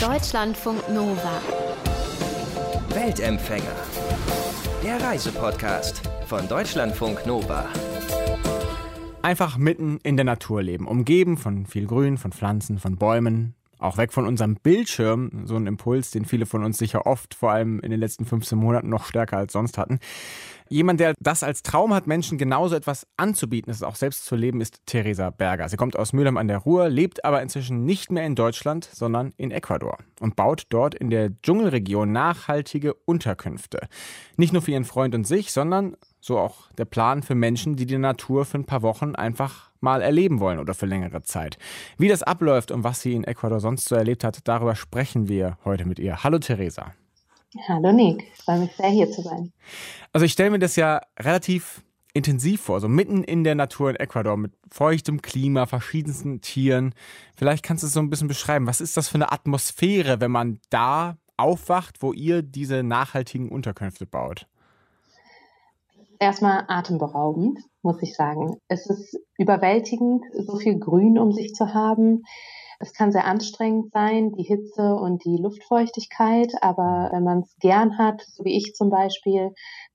Deutschlandfunk Nova. Weltempfänger. Der Reisepodcast von Deutschlandfunk Nova. Einfach mitten in der Natur leben, umgeben von viel Grün, von Pflanzen, von Bäumen, auch weg von unserem Bildschirm, so ein Impuls, den viele von uns sicher oft, vor allem in den letzten 15 Monaten, noch stärker als sonst hatten. Jemand, der das als Traum hat, Menschen genauso etwas anzubieten, es auch selbst zu leben, ist Theresa Berger. Sie kommt aus Mülheim an der Ruhr, lebt aber inzwischen nicht mehr in Deutschland, sondern in Ecuador und baut dort in der Dschungelregion nachhaltige Unterkünfte. Nicht nur für ihren Freund und sich, sondern so auch der Plan für Menschen, die die Natur für ein paar Wochen einfach mal erleben wollen oder für längere Zeit. Wie das abläuft und was sie in Ecuador sonst so erlebt hat, darüber sprechen wir heute mit ihr. Hallo Theresa. Hallo Nick, ich freue mich sehr hier zu sein. Also ich stelle mir das ja relativ intensiv vor, so mitten in der Natur in Ecuador mit feuchtem Klima, verschiedensten Tieren. Vielleicht kannst du es so ein bisschen beschreiben. Was ist das für eine Atmosphäre, wenn man da aufwacht, wo ihr diese nachhaltigen Unterkünfte baut? Erstmal atemberaubend, muss ich sagen. Es ist überwältigend, so viel Grün um sich zu haben. Es kann sehr anstrengend sein, die Hitze und die Luftfeuchtigkeit, aber wenn man es gern hat, so wie ich zum Beispiel,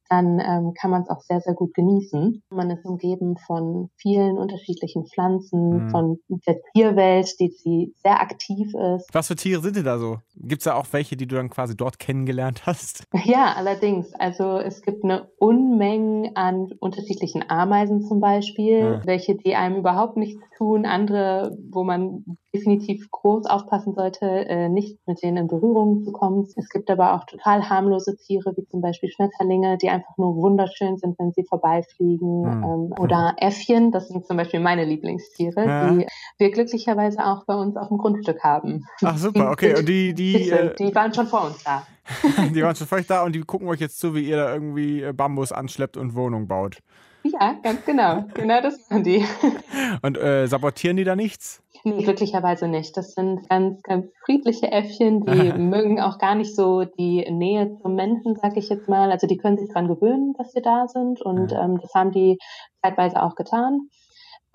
dann ähm, kann man es auch sehr, sehr gut genießen. Man ist umgeben von vielen unterschiedlichen Pflanzen, mhm. von der Tierwelt, die, die sehr aktiv ist. Was für Tiere sind denn da so? Gibt es da auch welche, die du dann quasi dort kennengelernt hast? Ja, allerdings. Also es gibt eine Unmenge an unterschiedlichen Ameisen zum Beispiel, ja. welche die einem überhaupt nichts tun, andere, wo man definitiv groß aufpassen sollte, äh, nicht mit denen in Berührung zu kommen. Es gibt aber auch total harmlose Tiere, wie zum Beispiel Schmetterlinge, die einfach nur wunderschön sind, wenn sie vorbeifliegen. Mhm. Ähm, oder Äffchen, das sind zum Beispiel meine Lieblingstiere, ja. die wir glücklicherweise auch bei uns auf dem Grundstück haben. Ach super, okay. Und die, die, äh, die waren schon vor uns da. die waren schon vor euch da und die gucken euch jetzt zu, wie ihr da irgendwie äh, Bambus anschleppt und Wohnung baut. Ja, ganz genau. Genau das machen die. Und äh, sabotieren die da nichts? Nee, glücklicherweise nicht. Das sind ganz, ganz friedliche Äffchen, die mögen auch gar nicht so die Nähe zum Menschen, sag ich jetzt mal. Also die können sich daran gewöhnen, dass wir da sind und ähm, das haben die zeitweise auch getan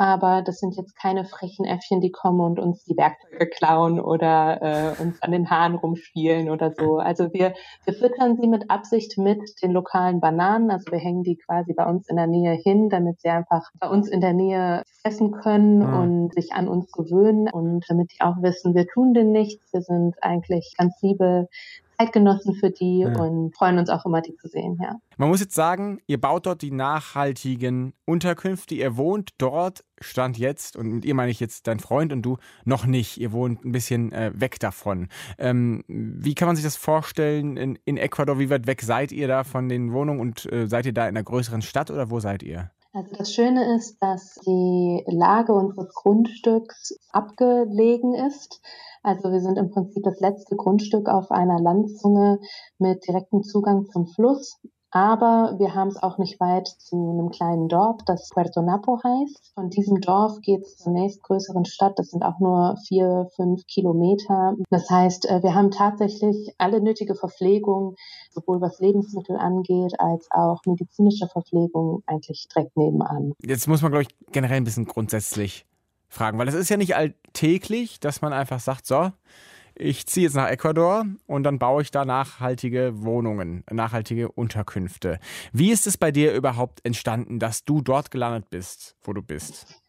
aber das sind jetzt keine frechen Äffchen, die kommen und uns die Werkzeuge klauen oder äh, uns an den Haaren rumspielen oder so. Also wir, wir füttern sie mit Absicht mit den lokalen Bananen. Also wir hängen die quasi bei uns in der Nähe hin, damit sie einfach bei uns in der Nähe essen können mhm. und sich an uns gewöhnen und damit die auch wissen, wir tun denen nichts. Wir sind eigentlich ganz liebe Zeitgenossen für die ja. und freuen uns auch immer, die zu sehen, ja. Man muss jetzt sagen, ihr baut dort die nachhaltigen Unterkünfte. Ihr wohnt dort, stand jetzt, und mit ihr meine ich jetzt dein Freund und du, noch nicht. Ihr wohnt ein bisschen äh, weg davon. Ähm, wie kann man sich das vorstellen in, in, Ecuador? Wie weit weg seid ihr da von den Wohnungen und äh, seid ihr da in einer größeren Stadt oder wo seid ihr? Also das Schöne ist, dass die Lage unseres Grundstücks abgelegen ist. Also wir sind im Prinzip das letzte Grundstück auf einer Landzunge mit direktem Zugang zum Fluss. Aber wir haben es auch nicht weit zu einem kleinen Dorf, das Puerto Napo heißt. Von diesem Dorf geht es zur nächstgrößeren Stadt. Das sind auch nur vier, fünf Kilometer. Das heißt, äh, wir haben tatsächlich alle nötige Verpflegung, sowohl was Lebensmittel angeht, als auch medizinische Verpflegung eigentlich direkt nebenan. Jetzt muss man, glaube ich, generell ein bisschen grundsätzlich fragen, weil es ist ja nicht alltäglich, dass man einfach sagt, so, ich ziehe jetzt nach Ecuador und dann baue ich da nachhaltige Wohnungen, nachhaltige Unterkünfte. Wie ist es bei dir überhaupt entstanden, dass du dort gelandet bist, wo du bist?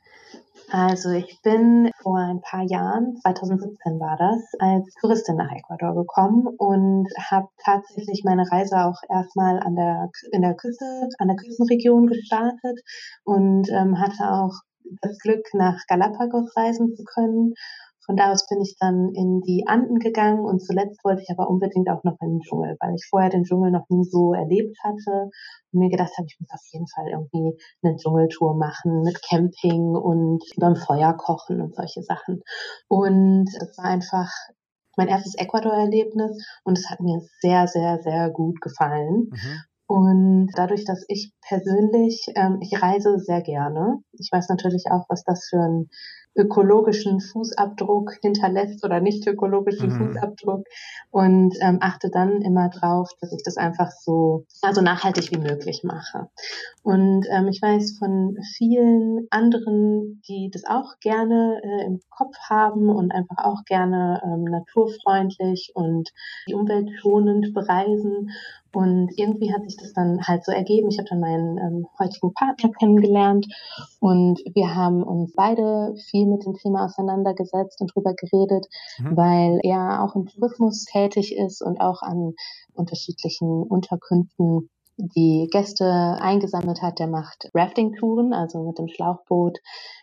Also ich bin vor ein paar Jahren, 2017 war das, als Touristin nach Ecuador gekommen und habe tatsächlich meine Reise auch erstmal an der in der Küste, an der Küstenregion gestartet und ähm, hatte auch das Glück, nach Galapagos reisen zu können von da aus bin ich dann in die Anden gegangen und zuletzt wollte ich aber unbedingt auch noch in den Dschungel, weil ich vorher den Dschungel noch nie so erlebt hatte und mir gedacht habe, ich muss auf jeden Fall irgendwie eine Dschungeltour machen mit Camping und beim Feuer kochen und solche Sachen. Und es war einfach mein erstes Ecuador-Erlebnis und es hat mir sehr, sehr, sehr gut gefallen. Mhm. Und dadurch, dass ich persönlich, ähm, ich reise sehr gerne. Ich weiß natürlich auch, was das für ein ökologischen Fußabdruck hinterlässt oder nicht ökologischen mhm. Fußabdruck und ähm, achte dann immer drauf, dass ich das einfach so also nachhaltig wie möglich mache. Und ähm, ich weiß von vielen anderen, die das auch gerne äh, im Kopf haben und einfach auch gerne ähm, naturfreundlich und die Umwelt schonend bereisen und irgendwie hat sich das dann halt so ergeben. Ich habe dann meinen ähm, heutigen Partner kennengelernt und wir haben uns beide viel mit dem Thema auseinandergesetzt und drüber geredet, mhm. weil er auch im Tourismus tätig ist und auch an unterschiedlichen Unterkünften die Gäste eingesammelt hat, der macht Rafting-Touren, also mit dem Schlauchboot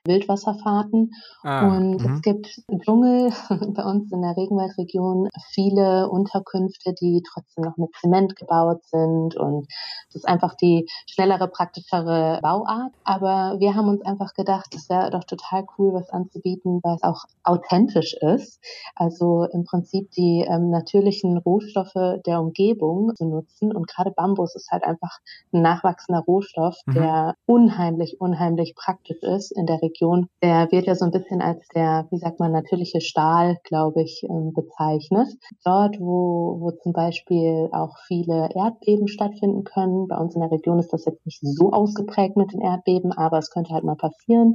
Wildwasserfahrten. Ah, und -hmm. es gibt im Dschungel bei uns in der Regenwaldregion viele Unterkünfte, die trotzdem noch mit Zement gebaut sind. Und das ist einfach die schnellere, praktischere Bauart. Aber wir haben uns einfach gedacht, es wäre doch total cool, was anzubieten, weil es auch authentisch ist. Also im Prinzip die ähm, natürlichen Rohstoffe der Umgebung zu nutzen. Und gerade Bambus ist halt einfach ein nachwachsender Rohstoff, mhm. der unheimlich, unheimlich praktisch ist in der Region. Der wird ja so ein bisschen als der, wie sagt man, natürliche Stahl, glaube ich, ähm, bezeichnet. Dort, wo, wo zum Beispiel auch viele Erdbeben stattfinden können. Bei uns in der Region ist das jetzt nicht so ausgeprägt mit den Erdbeben, aber es könnte halt mal passieren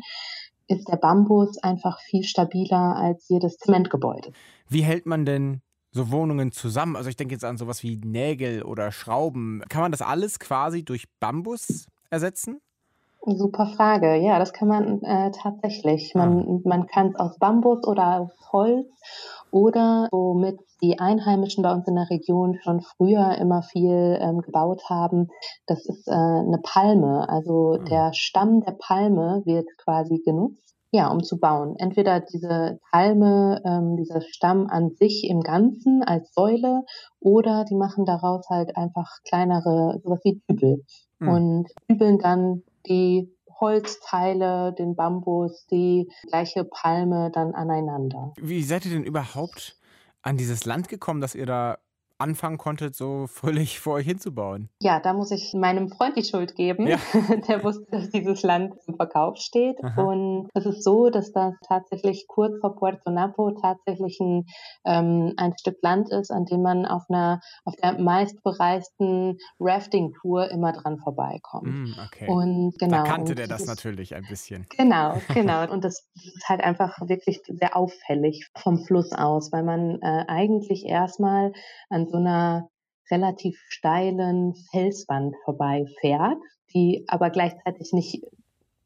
ist der Bambus einfach viel stabiler als jedes Zementgebäude. Wie hält man denn so Wohnungen zusammen? Also ich denke jetzt an sowas wie Nägel oder Schrauben. Kann man das alles quasi durch Bambus ersetzen? Super Frage. Ja, das kann man äh, tatsächlich. Man, man kann es aus Bambus oder aus Holz oder womit die Einheimischen bei uns in der Region schon früher immer viel ähm, gebaut haben, das ist äh, eine Palme. Also mhm. der Stamm der Palme wird quasi genutzt ja, um zu bauen. Entweder diese Palme, ähm, dieser Stamm an sich im Ganzen als Säule oder die machen daraus halt einfach kleinere, sowas wie Dübel mhm. und dübeln dann die Holzteile, den Bambus, die gleiche Palme dann aneinander. Wie seid ihr denn überhaupt an dieses Land gekommen, dass ihr da anfangen konntet, so fröhlich vor euch hinzubauen? Ja, da muss ich meinem Freund die Schuld geben. Ja. Der wusste, dass dieses Land zum Verkauf steht. Aha. Und es ist so, dass das tatsächlich kurz vor Puerto Napo tatsächlich ein, ähm, ein Stück Land ist, an dem man auf einer auf der meistbereisten Rafting-Tour immer dran vorbeikommt. Mm, okay. Und genau. Da kannte der das natürlich ein bisschen. Genau, genau. Und das ist halt einfach wirklich sehr auffällig vom Fluss aus, weil man äh, eigentlich erstmal an so einer relativ steilen Felswand vorbeifährt, die aber gleichzeitig nicht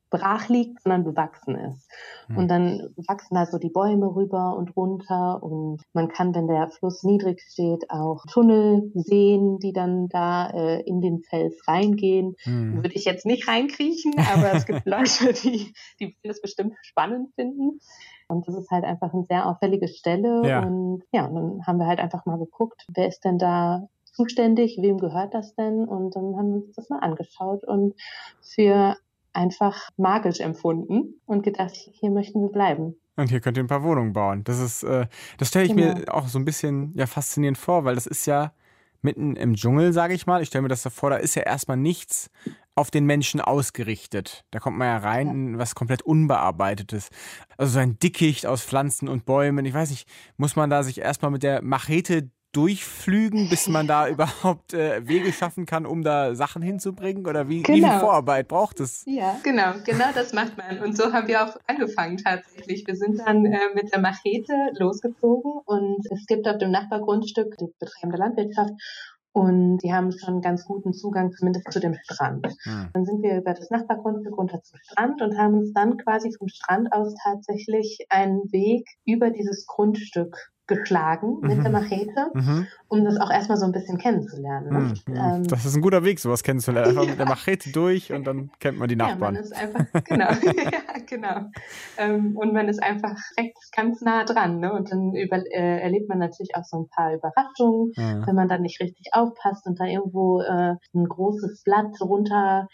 brach liegt, sondern bewachsen ist. Mhm. Und dann wachsen da so die Bäume rüber und runter und man kann, wenn der Fluss niedrig steht, auch Tunnel sehen, die dann da äh, in den Fels reingehen. Mhm. Würde ich jetzt nicht reinkriechen, aber es gibt Leute, die, die das bestimmt spannend finden. Und das ist halt einfach eine sehr auffällige Stelle. Ja. Und ja, und dann haben wir halt einfach mal geguckt, wer ist denn da zuständig, wem gehört das denn? Und dann haben wir uns das mal angeschaut und für einfach magisch empfunden und gedacht, hier möchten wir bleiben. Und hier könnt ihr ein paar Wohnungen bauen. Das ist, äh, das stelle ich genau. mir auch so ein bisschen ja, faszinierend vor, weil das ist ja mitten im Dschungel, sage ich mal. Ich stelle mir das so vor, da ist ja erstmal nichts auf den Menschen ausgerichtet. Da kommt man ja rein in was komplett Unbearbeitetes. Also so ein Dickicht aus Pflanzen und Bäumen. Ich weiß nicht, muss man da sich erstmal mit der Machete durchflügen, bis man da überhaupt äh, Wege schaffen kann, um da Sachen hinzubringen? Oder wie, genau. wie viel genau. Vorarbeit braucht es? Ja, genau, genau das macht man. Und so haben wir auch angefangen tatsächlich. Wir sind dann äh, mit der Machete losgezogen und es gibt auf dem Nachbargrundstück die betreibende Landwirtschaft und die haben schon ganz guten Zugang zumindest zu dem Strand. Hm. Dann sind wir über das Nachbargrundstück runter zum Strand und haben uns dann quasi vom Strand aus tatsächlich einen Weg über dieses Grundstück geschlagen mit der mhm. Machete, mhm. um das auch erstmal so ein bisschen kennenzulernen. Ne? Mhm. Ähm, das ist ein guter Weg, sowas kennenzulernen. Einfach ja. mit der Machete durch und dann kennt man die Nachbarn. Ja, man ist einfach, genau, ja, genau. Ähm, und man ist einfach recht ganz nah dran. Ne? Und dann über, äh, erlebt man natürlich auch so ein paar Überraschungen, ja. wenn man dann nicht richtig aufpasst und da irgendwo äh, ein großes Blatt runter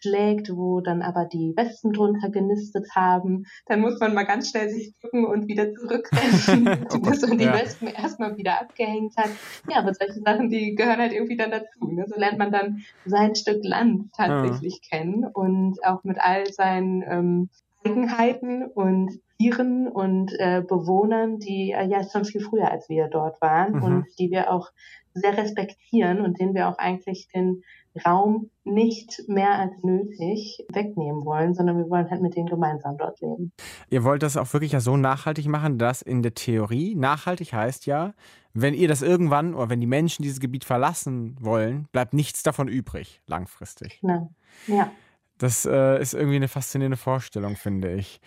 schlägt, wo dann aber die Wespen drunter genistet haben. Dann muss man mal ganz schnell sich drücken und wieder zurückrennen, oh bis man die ja. Wespen erstmal wieder abgehängt hat. Ja, aber solche Sachen, die gehören halt irgendwie dann dazu. Ne? So lernt man dann sein Stück Land tatsächlich ja. kennen und auch mit all seinen ähm, Eigenheiten und Tieren und äh, Bewohnern, die äh, ja schon viel früher als wir dort waren mhm. und die wir auch sehr respektieren und denen wir auch eigentlich den Raum nicht mehr als nötig wegnehmen wollen, sondern wir wollen halt mit denen gemeinsam dort leben. Ihr wollt das auch wirklich ja so nachhaltig machen, dass in der Theorie nachhaltig heißt ja, wenn ihr das irgendwann oder wenn die Menschen dieses Gebiet verlassen wollen, bleibt nichts davon übrig, langfristig. Genau. Ja. Das äh, ist irgendwie eine faszinierende Vorstellung, finde ich.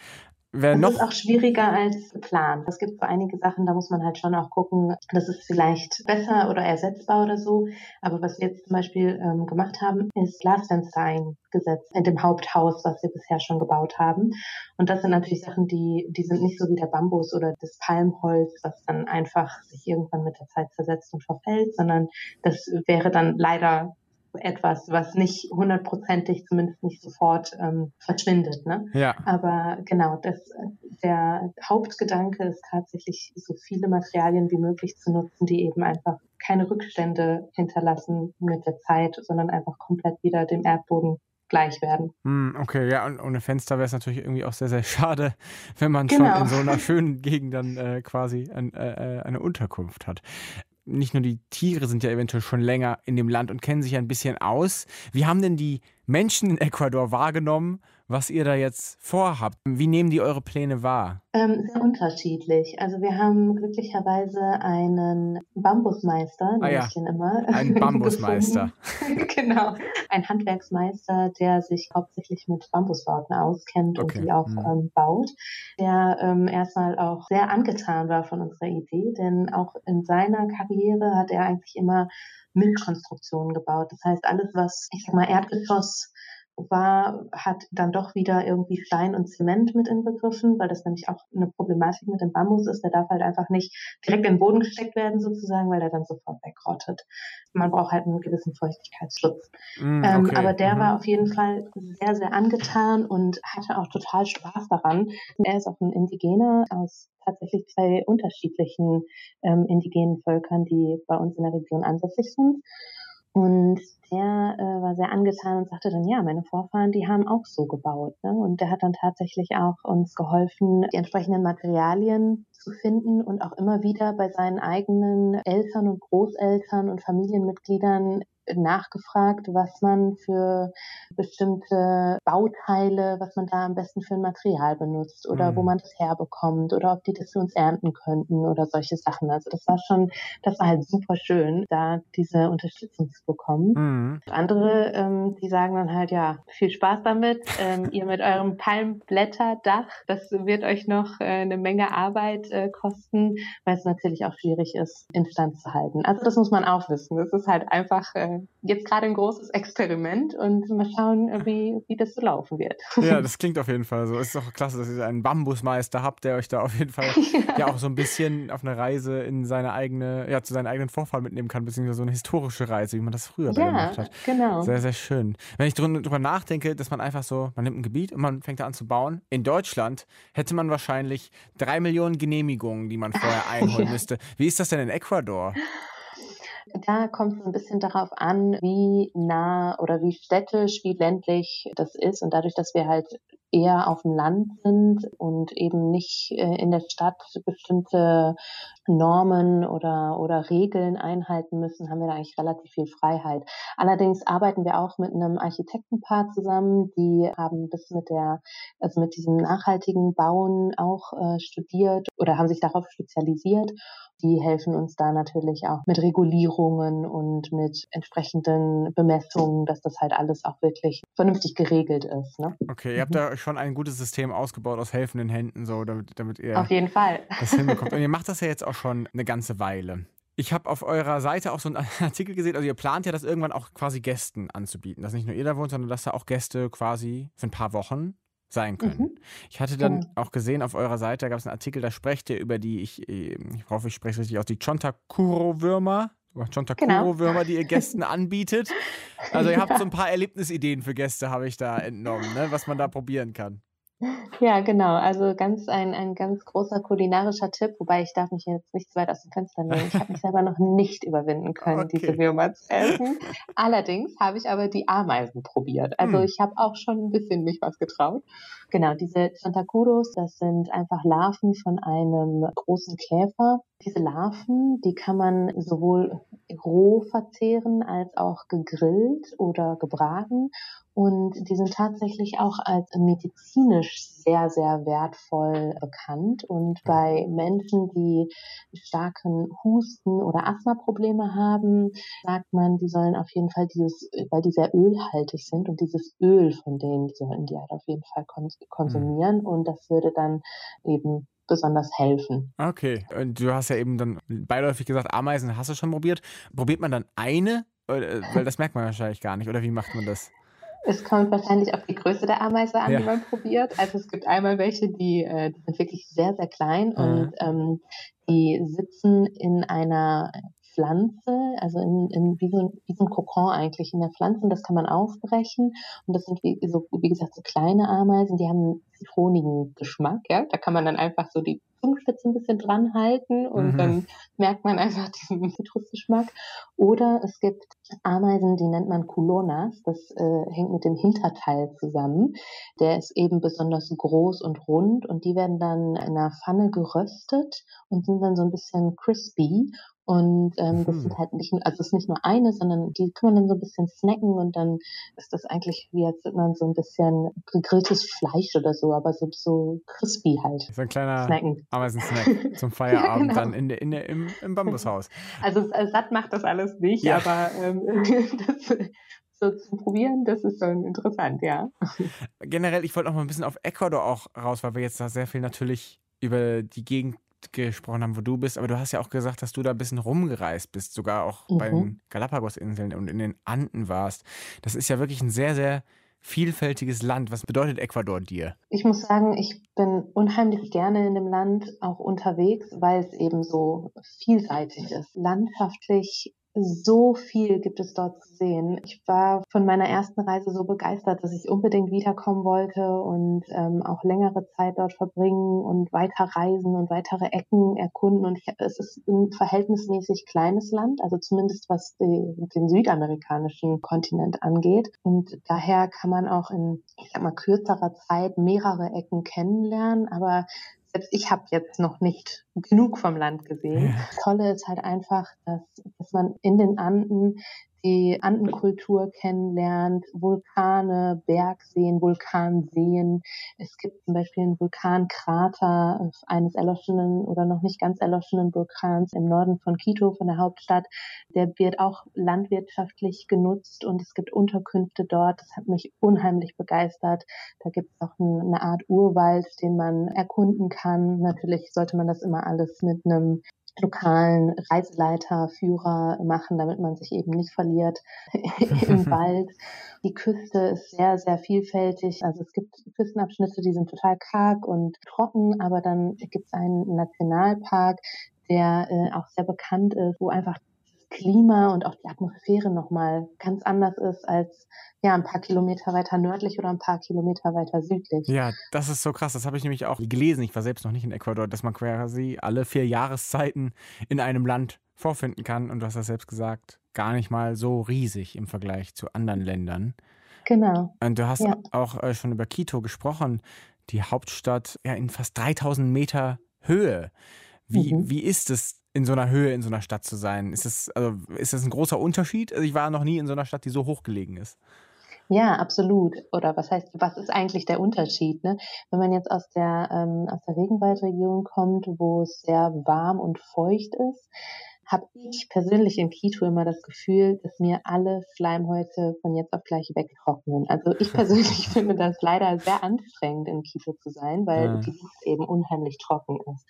Wer das ist auch schwieriger als geplant. Es gibt so einige Sachen, da muss man halt schon auch gucken, das ist vielleicht besser oder ersetzbar oder so. Aber was wir jetzt zum Beispiel ähm, gemacht haben, ist Glasfenster eingesetzt in dem Haupthaus, was wir bisher schon gebaut haben. Und das sind natürlich Sachen, die, die sind nicht so wie der Bambus oder das Palmholz, was dann einfach sich irgendwann mit der Zeit zersetzt und verfällt, sondern das wäre dann leider etwas, was nicht hundertprozentig, zumindest nicht sofort ähm, verschwindet. Ne? Ja. Aber genau, das, der Hauptgedanke ist tatsächlich, so viele Materialien wie möglich zu nutzen, die eben einfach keine Rückstände hinterlassen mit der Zeit, sondern einfach komplett wieder dem Erdboden gleich werden. Hm, okay, ja, und ohne Fenster wäre es natürlich irgendwie auch sehr, sehr schade, wenn man genau. schon in so einer schönen Gegend dann äh, quasi ein, äh, äh eine Unterkunft hat nicht nur die Tiere sind ja eventuell schon länger in dem Land und kennen sich ein bisschen aus. Wie haben denn die Menschen in Ecuador wahrgenommen, was ihr da jetzt vorhabt? Wie nehmen die eure Pläne wahr? Ähm, sehr unterschiedlich. Also wir haben glücklicherweise einen Bambusmeister, ah, ja. ich den immer. Ein Bambusmeister. genau. Ein Handwerksmeister, der sich hauptsächlich mit Bambusbauten auskennt okay. und die auch hm. ähm, baut. Der ähm, erstmal auch sehr angetan war von unserer Idee, denn auch in seiner Karriere hat er eigentlich immer Milchkonstruktionen gebaut. Das heißt, alles, was, ich sag mal, Erdgeschoss war, hat dann doch wieder irgendwie Stein und Zement mit inbegriffen, weil das nämlich auch eine Problematik mit dem Bambus ist. Der darf halt einfach nicht direkt in den Boden gesteckt werden sozusagen, weil er dann sofort wegrottet. Man braucht halt einen gewissen Feuchtigkeitsschutz. Mm, ähm, okay. ähm, aber der mhm. war auf jeden Fall sehr, sehr angetan und hatte auch total Spaß daran. Er ist auch ein Indigener aus tatsächlich zwei unterschiedlichen ähm, indigenen Völkern, die bei uns in der Region ansässig sind. Und der äh, war sehr angetan und sagte dann, ja, meine Vorfahren, die haben auch so gebaut. Ne? Und der hat dann tatsächlich auch uns geholfen, die entsprechenden Materialien zu finden und auch immer wieder bei seinen eigenen Eltern und Großeltern und Familienmitgliedern nachgefragt, was man für bestimmte Bauteile, was man da am besten für ein Material benutzt oder mhm. wo man das herbekommt oder ob die das für uns ernten könnten oder solche Sachen. Also das war schon, das war halt super schön, da diese Unterstützung zu bekommen. Mhm. Andere, ähm, die sagen dann halt, ja, viel Spaß damit. Ähm, ihr mit eurem Palmblätterdach, das wird euch noch äh, eine Menge Arbeit äh, kosten, weil es natürlich auch schwierig ist, instand zu halten. Also das muss man auch wissen. Das ist halt einfach äh, jetzt gerade ein großes Experiment und mal schauen, wie, wie das so laufen wird. Ja, das klingt auf jeden Fall so. Es ist doch klasse, dass ihr einen Bambusmeister habt, der euch da auf jeden Fall ja. ja auch so ein bisschen auf eine Reise in seine eigene, ja, zu seinen eigenen Vorfahren mitnehmen kann, beziehungsweise so eine historische Reise, wie man das früher ja, gemacht hat. Genau. Sehr, sehr schön. Wenn ich drüber nachdenke, dass man einfach so, man nimmt ein Gebiet und man fängt da an zu bauen. In Deutschland hätte man wahrscheinlich drei Millionen Genehmigungen, die man vorher einholen ja. müsste. Wie ist das denn in Ecuador? Da kommt es ein bisschen darauf an, wie nah oder wie städtisch, wie ländlich das ist. Und dadurch, dass wir halt eher auf dem Land sind und eben nicht äh, in der Stadt bestimmte Normen oder, oder Regeln einhalten müssen, haben wir da eigentlich relativ viel Freiheit. Allerdings arbeiten wir auch mit einem Architektenpaar zusammen, die haben das mit der, also mit diesem nachhaltigen Bauen auch äh, studiert oder haben sich darauf spezialisiert die helfen uns da natürlich auch mit Regulierungen und mit entsprechenden Bemessungen, dass das halt alles auch wirklich vernünftig geregelt ist. Ne? Okay, ihr habt da schon ein gutes System ausgebaut aus helfenden Händen, so damit, damit ihr Auf jeden Fall. das hinbekommt. Und ihr macht das ja jetzt auch schon eine ganze Weile. Ich habe auf eurer Seite auch so einen Artikel gesehen, also ihr plant ja das irgendwann auch quasi Gästen anzubieten, dass nicht nur ihr da wohnt, sondern dass da auch Gäste quasi für ein paar Wochen sein können. Mhm. Ich hatte dann genau. auch gesehen auf eurer Seite, da gab es einen Artikel, da sprecht ihr über die, ich, ich hoffe, ich spreche richtig aus, die Chontakuro-Würmer. Chontakuro-Würmer, genau. die ihr Gästen anbietet. Also ihr habt so ein paar Erlebnisideen für Gäste, habe ich da entnommen, ne, was man da probieren kann. Ja, genau. Also ganz ein, ein ganz großer kulinarischer Tipp, wobei ich darf mich jetzt nicht zu weit aus dem Fenster lehnen. Ich habe mich selber noch nicht überwinden können, Okay. diese Würmer zu essen. Allerdings habe ich aber die Ameisen probiert. Also Hm. ich habe auch schon ein bisschen mich was getraut. Genau, diese Chantacuros, das sind einfach Larven von einem großen Käfer. Diese Larven, die kann man sowohl roh verzehren als auch gegrillt oder gebraten. Und die sind tatsächlich auch als medizinisch sehr, sehr wertvoll bekannt. Und bei Menschen, die starken Husten oder Asthmaprobleme haben, sagt man, die sollen auf jeden Fall dieses, weil die sehr ölhaltig sind und dieses Öl von denen, die sollten die halt auf jeden Fall kons konsumieren. Und das würde dann eben besonders helfen. Okay, und du hast ja eben dann beiläufig gesagt, Ameisen hast du schon probiert. Probiert man dann eine? Oder, weil das merkt man wahrscheinlich gar nicht. Oder wie macht man das? Es kommt wahrscheinlich auf die Größe der Ameise an, Ja. die man probiert. Also es gibt einmal welche, die, äh, die sind wirklich sehr, sehr klein Mhm. und ähm, die sitzen in einer Pflanze, also in, in wie, so ein, wie so ein Kokon eigentlich in der Pflanze und das kann man aufbrechen und das sind wie, so, wie gesagt so kleine Ameisen, die haben einen zitronigen Geschmack, ja, da kann man dann einfach so die Zungenspitze ein bisschen dran halten und Mhm. dann merkt man einfach diesen Zitrusgeschmack. Oder es gibt Ameisen, die nennt man Culonas. Das äh, hängt mit dem Hinterteil zusammen. Der ist eben besonders groß und rund und die werden dann in einer Pfanne geröstet und sind dann so ein bisschen crispy. Und ähm, das Mhm. sind halt nicht, nur- also es ist nicht nur eine, sondern die kann man dann so ein bisschen snacken und dann ist das eigentlich wie als man so ein bisschen gegrilltes Fleisch oder so, aber so, so crispy halt So ein kleiner snacken. Ameisensnack zum Feierabend genau. dann in der, in der, im, im Bambushaus. Also äh, satt macht das alles nicht, Ja. aber ähm, das, so zum Probieren, das ist schon interessant, ja. Generell, ich wollte noch mal ein bisschen auf Ecuador auch raus, weil wir jetzt da sehr viel natürlich über die Gegend gesprochen haben, wo du bist, aber du hast ja auch gesagt, dass du da ein bisschen rumgereist bist, sogar auch bei Mhm. den Galapagos-Inseln und in den Anden warst. Das ist ja wirklich ein sehr, sehr vielfältiges Land. Was bedeutet Ecuador dir? Ich muss sagen, ich bin unheimlich gerne in dem Land auch unterwegs, weil es eben so vielseitig ist. Landschaftlich so viel gibt es dort zu sehen. Ich war von meiner ersten Reise so begeistert, dass ich unbedingt wiederkommen wollte und ähm, auch längere Zeit dort verbringen und weiter reisen und weitere Ecken erkunden. Und ich, es ist ein verhältnismäßig kleines Land, also zumindest was die, den südamerikanischen Kontinent angeht. Und daher kann man auch in, ich sag mal, kürzerer Zeit mehrere Ecken kennenlernen. Aber selbst ich habe jetzt noch nicht genug vom Land gesehen. Das Tolle ist halt einfach, dass, dass man in den Anden die Andenkultur kennenlernt, Vulkane, Bergseen, Vulkanseen. Es gibt zum Beispiel einen Vulkankrater eines erloschenen oder noch nicht ganz erloschenen Vulkans im Norden von Quito, von der Hauptstadt. Der wird auch landwirtschaftlich genutzt und es gibt Unterkünfte dort. Das hat mich unheimlich begeistert. Da gibt es auch ein, eine Art Urwald, den man erkunden kann. Natürlich sollte man das immer alles mit einem lokalen Reiseleiter, Führer machen, damit man sich eben nicht verliert im Wald. Die Küste ist sehr, sehr vielfältig. Also es gibt Küstenabschnitte, die sind total karg und trocken, aber dann gibt es einen Nationalpark, der äh, auch sehr bekannt ist, wo einfach Klima und auch die Atmosphäre nochmal ganz anders ist als ja ein paar Kilometer weiter nördlich oder ein paar Kilometer weiter südlich. Ja, das ist so krass. Das habe ich nämlich auch gelesen. Ich war selbst noch nicht in Ecuador, dass man quasi alle vier Jahreszeiten in einem Land vorfinden kann. Und du hast das selbst gesagt, gar nicht mal so riesig im Vergleich zu anderen Ländern. Genau. Und du hast Ja. auch äh, schon über Quito gesprochen, die Hauptstadt ja, in fast 3000 Meter Höhe. Wie, Mhm. wie ist es, in so einer Höhe in so einer Stadt zu sein? Ist es, also, ist das ein großer Unterschied? Also ich war noch nie in so einer Stadt, die so hoch gelegen ist. Ja, absolut. Oder was heißt, was ist eigentlich der Unterschied? Ne? Wenn man jetzt aus der, ähm, aus der Regenwaldregion kommt, wo es sehr warm und feucht ist, habe ich persönlich in Quito immer das Gefühl, dass mir alle Schleimhäute von jetzt auf gleich wegtrocknen. Also ich persönlich finde das leider sehr anstrengend, in Quito zu sein, weil Ja. die Luft eben unheimlich trocken ist.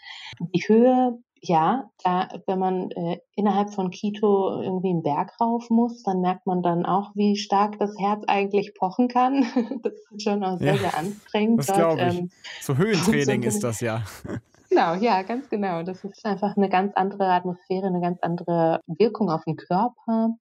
Die Höhe, ja, da, wenn man äh, innerhalb von Quito irgendwie einen Berg rauf muss, dann merkt man dann auch, wie stark das Herz eigentlich pochen kann. Das ist schon auch sehr, Ja, sehr anstrengend. das glaube ich. ähm, So Höhentraining so- ist das ja. Genau, ja, ganz genau. Das ist einfach eine ganz andere Atmosphäre, eine ganz andere Wirkung auf den Körper.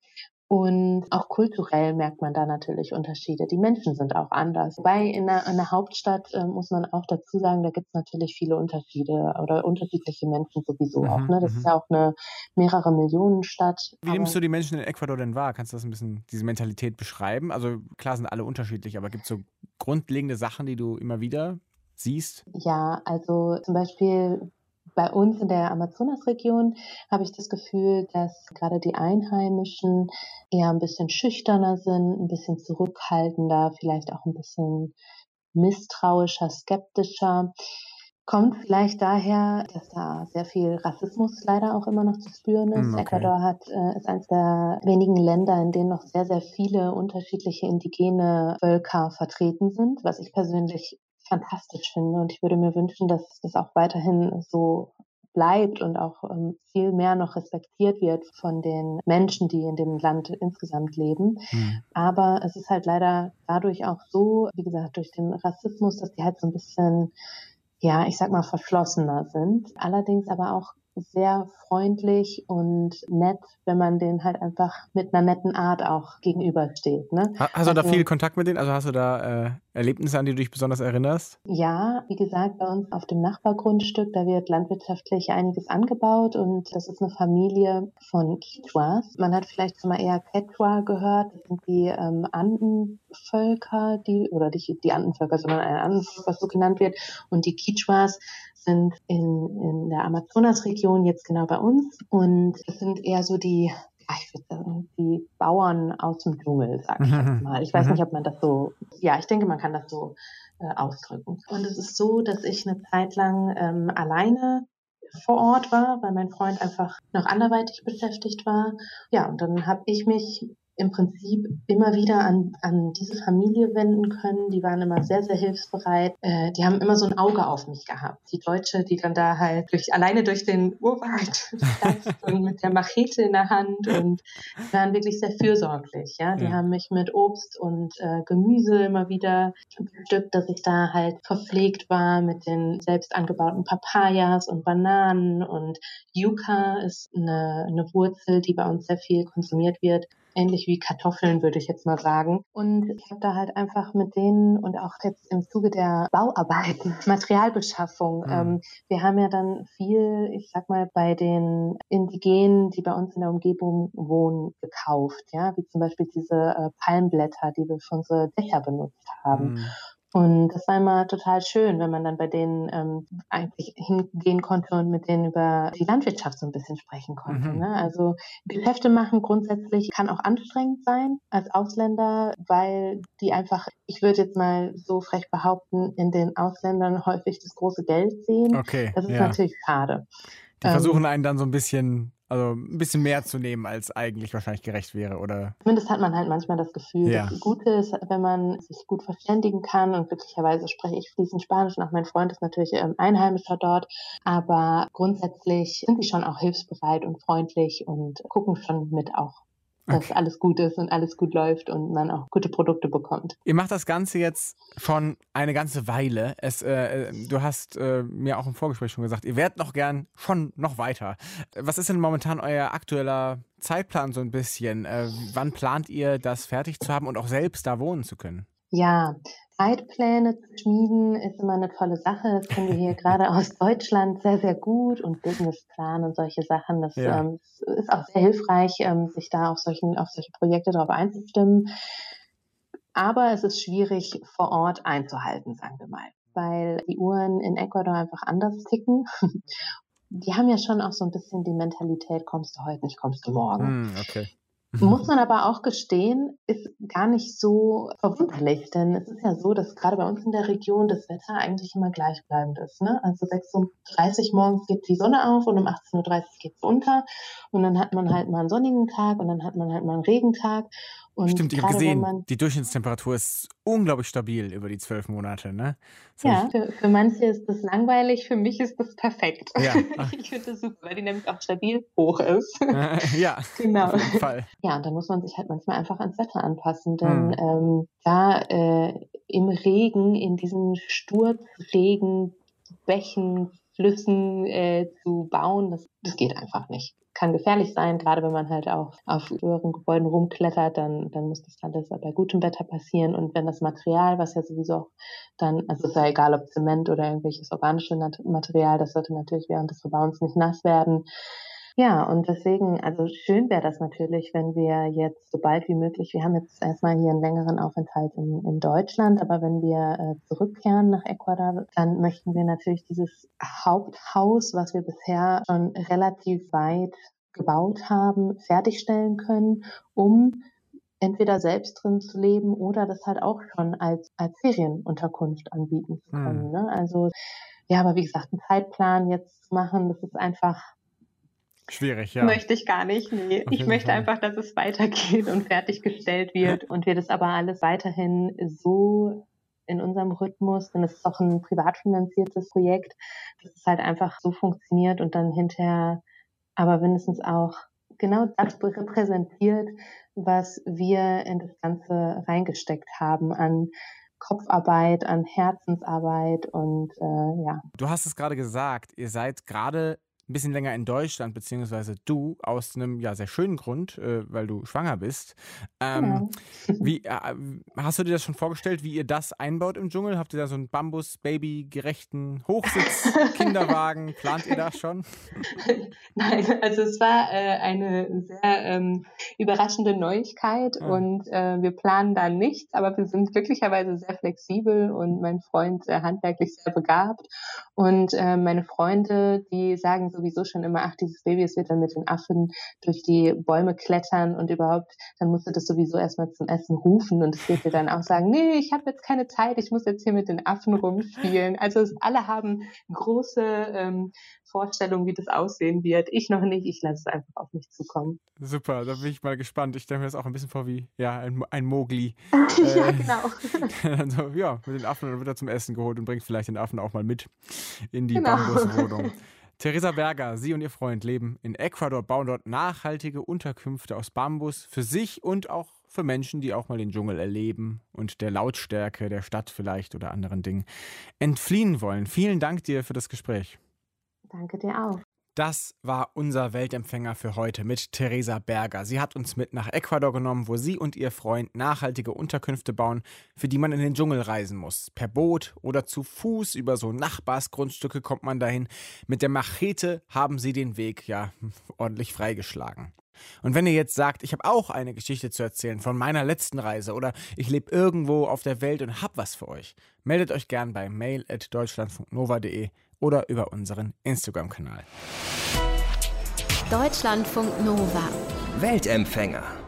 Und auch kulturell merkt man da natürlich Unterschiede. Die Menschen sind auch anders. Wobei in der, in der Hauptstadt äh, muss man auch dazu sagen, da gibt es natürlich viele Unterschiede oder unterschiedliche Menschen sowieso mhm, auch. Ne? Das ist mhm. ja auch eine mehrere Millionen Stadt. Wie nimmst du die Menschen in Ecuador denn wahr? Kannst du das ein bisschen, diese Mentalität beschreiben? Also klar sind alle unterschiedlich, aber gibt es so grundlegende Sachen, die du immer wieder siehst? Ja, also zum Beispiel bei uns in der Amazonasregion habe ich das Gefühl, dass gerade die Einheimischen eher ein bisschen schüchterner sind, ein bisschen zurückhaltender, vielleicht auch ein bisschen misstrauischer, skeptischer. Kommt vielleicht daher, dass da sehr viel Rassismus leider auch immer noch zu spüren ist. Hm, okay. Ecuador hat, äh, ist eines der wenigen Länder, in denen noch sehr, sehr viele unterschiedliche indigene Völker vertreten sind, was ich persönlich fantastisch finde. Und ich würde mir wünschen, dass das auch weiterhin so bleibt und auch ähm, viel mehr noch respektiert wird von den Menschen, die in dem Land insgesamt leben. Mhm. Aber es ist halt leider dadurch auch so, wie gesagt, durch den Rassismus, dass die halt so ein bisschen, ja, ich sag mal, verschlossener sind. Allerdings aber auch sehr freundlich und nett, wenn man den halt einfach mit einer netten Art auch gegenübersteht. Ne? Hast also, du da also viel Kontakt mit denen? Also hast du da äh, Erlebnisse, an die du dich besonders erinnerst? Ja, wie gesagt, bei uns auf dem Nachbargrundstück, da wird landwirtschaftlich einiges angebaut und das ist eine Familie von Quichuas. Man hat vielleicht schon mal eher Quechua gehört, das sind die ähm, Andenvölker, die, oder die, die Andenvölker, sondern ein Andenvolk, was so genannt wird. Und die Quichuas sind in, in der Amazonasregion jetzt genau bei uns und es sind eher so die ich würde sagen, die Bauern aus dem Dschungel, sag ich jetzt mhm. mal. Ich weiß mhm. nicht, ob man das so, ja, ich denke, man kann das so äh, ausdrücken. Und es ist so, dass ich eine Zeit lang ähm, alleine vor Ort war, weil mein Freund einfach noch anderweitig beschäftigt war. Ja, und dann habe ich mich im Prinzip immer wieder an, an diese Familie wenden können. Die waren immer sehr, sehr hilfsbereit. Äh, die haben immer so ein Auge auf mich gehabt. Die Deutsche, die dann da halt durch, alleine durch den Urwald und mit der Machete in der Hand und waren wirklich sehr fürsorglich. Ja, die ja. haben mich mit Obst und äh, Gemüse immer wieder bestückt, dass ich da halt verpflegt war mit den selbst angebauten Papayas und Bananen und Yucca ist eine, eine Wurzel, die bei uns sehr viel konsumiert wird ähnlich wie Kartoffeln, würde ich jetzt mal sagen. Und ich habe da halt einfach mit denen und auch jetzt im Zuge der Bauarbeiten, Materialbeschaffung, mhm. ähm, wir haben ja dann viel, ich sag mal, bei den Indigenen, die bei uns in der Umgebung wohnen, gekauft, ja, wie zum Beispiel diese äh, Palmblätter, die wir für unsere Dächer benutzt haben. Mhm. Und das war immer total schön, wenn man dann bei denen ähm, eigentlich hingehen konnte und mit denen über die Landwirtschaft so ein bisschen sprechen konnte. Mhm. Ne? Also Geschäfte machen grundsätzlich kann auch anstrengend sein als Ausländer, weil die einfach, ich würde jetzt mal so frech behaupten, in den Ausländern häufig das große Geld sehen. Okay, das ist ja. natürlich schade. Die versuchen ähm, einen dann so ein bisschen also ein bisschen mehr zu nehmen, als eigentlich wahrscheinlich gerecht wäre, oder? Zumindest hat man halt manchmal das Gefühl, ja. das Gute ist, wenn man sich gut verständigen kann und glücklicherweise spreche ich fließend Spanisch und auch mein Freund ist natürlich ähm, Einheimischer dort, aber grundsätzlich sind die schon auch hilfsbereit und freundlich und gucken schon mit auch dass okay. alles gut ist und alles gut läuft und man auch gute Produkte bekommt. Ihr macht das Ganze jetzt schon eine ganze Weile. Es, äh, äh, du hast äh, mir auch im Vorgespräch schon gesagt, ihr werdet noch gern schon noch weiter. Was ist denn momentan euer aktueller Zeitplan so ein bisschen? Äh, wann plant ihr das fertig zu haben und auch selbst da wohnen zu können? Ja, Zeitpläne zu schmieden ist immer eine tolle Sache. Das kennen wir hier gerade aus Deutschland sehr, sehr gut und Businessplan und solche Sachen. Das ja. ähm, ist auch sehr hilfreich, ähm, sich da auf, solchen, auf solche Projekte darauf einzustimmen. Aber es ist schwierig vor Ort einzuhalten, sagen wir mal, weil die Uhren in Ecuador einfach anders ticken. Die haben ja schon auch so ein bisschen die Mentalität, kommst du heute nicht, kommst du morgen. Mm, okay. Muss man aber auch gestehen, ist gar nicht so verwunderlich, denn es ist ja so, dass gerade bei uns in der Region das Wetter eigentlich immer gleichbleibend ist. Ne? Also 6.30 Uhr morgens geht die Sonne auf und um 18.30 Uhr geht es unter und dann hat man halt mal einen sonnigen Tag und dann hat man halt mal einen Regentag und Stimmt, ich habe gesehen, die Durchschnittstemperatur ist unglaublich stabil über die zwölf Monate. Ne? ja, für, für, manche ist das langweilig, für mich ist das perfekt. Ja. ich finde das super, weil die nämlich auch stabil hoch ist. ja, genau. Auf jeden Fall. Ja, und da muss man sich halt manchmal einfach ans Wetter anpassen, denn hm. ähm, da äh, im Regen, in diesen Sturzregen, Bächen, Flüssen äh, zu bauen. Das, das geht einfach nicht. Kann gefährlich sein, gerade wenn man halt auch auf höheren Gebäuden rumklettert, dann, dann muss das alles bei gutem Wetter passieren. Und wenn das Material, was ja sowieso auch dann, also ist ja egal ob Zement oder irgendwelches organisches Material, das sollte natürlich während des Verbauens nicht nass werden. Ja, und deswegen, also schön wäre das natürlich, wenn wir jetzt so bald wie möglich, wir haben jetzt erstmal hier einen längeren Aufenthalt in, in Deutschland, aber wenn wir äh, zurückkehren nach Ecuador, dann möchten wir natürlich dieses Haupthaus, was wir bisher schon relativ weit gebaut haben, fertigstellen können, um entweder selbst drin zu leben oder das halt auch schon als, als Ferienunterkunft anbieten zu können. Hm. Ne? Also ja, aber wie gesagt, einen Zeitplan jetzt zu machen, das ist einfach Schwierig, ja. Möchte ich gar nicht. Nee. Ich möchte Fall. einfach, dass es weitergeht und fertiggestellt wird und wir das aber alles weiterhin so in unserem Rhythmus, denn es ist auch ein privat finanziertes Projekt, dass es halt einfach so funktioniert und dann hinterher aber mindestens auch genau das repräsentiert, was wir in das Ganze reingesteckt haben an Kopfarbeit, an Herzensarbeit und äh, ja. Du hast es gerade gesagt, ihr seid gerade ein bisschen länger in Deutschland, beziehungsweise du aus einem ja sehr schönen Grund, äh, weil du schwanger bist. Ähm, ja. wie, äh, hast du dir das schon vorgestellt, wie ihr das einbaut im Dschungel? Habt ihr da so einen Bambus-Baby-gerechten Hochsitz-Kinderwagen? Plant ihr das schon? Nein, also es war äh, eine sehr ähm, überraschende Neuigkeit ja. und äh, wir planen da nichts, aber wir sind glücklicherweise sehr flexibel und mein Freund äh, handwerklich sehr begabt und äh, meine Freunde, die sagen sowieso schon immer, ach, dieses Baby, es wird dann mit den Affen durch die Bäume klettern und überhaupt, dann musst du das sowieso erstmal zum Essen rufen und es wird dir dann auch sagen, nee, ich habe jetzt keine Zeit, ich muss jetzt hier mit den Affen rumspielen. Also alle haben große ähm, Vorstellungen, wie das aussehen wird. Ich noch nicht, ich lasse es einfach auf mich zukommen. Super, da bin ich mal gespannt. Ich stelle mir das auch ein bisschen vor wie ja, ein, ein Mogli. ja, äh, genau. so, ja, mit den Affen dann wird er zum Essen geholt und bringt vielleicht den Affen auch mal mit in die genau. Bambuswohnung. Theresa Berger, sie und ihr Freund leben in Ecuador, bauen dort nachhaltige Unterkünfte aus Bambus für sich und auch für Menschen, die auch mal den Dschungel erleben und der Lautstärke der Stadt vielleicht oder anderen Dingen entfliehen wollen. Vielen Dank dir für das Gespräch. Danke dir auch. Das war unser Weltempfänger für heute mit Theresa Berger. Sie hat uns mit nach Ecuador genommen, wo sie und ihr Freund nachhaltige Unterkünfte bauen, für die man in den Dschungel reisen muss. Per Boot oder zu Fuß über so Nachbarsgrundstücke kommt man dahin. Mit der Machete haben sie den Weg ja ordentlich freigeschlagen. Und wenn ihr jetzt sagt, ich habe auch eine Geschichte zu erzählen von meiner letzten Reise oder ich lebe irgendwo auf der Welt und hab was für euch, meldet euch gern bei mail@deutschlandfunknova.de oder über unseren Instagram-Kanal. Deutschlandfunk Nova. Weltempfänger.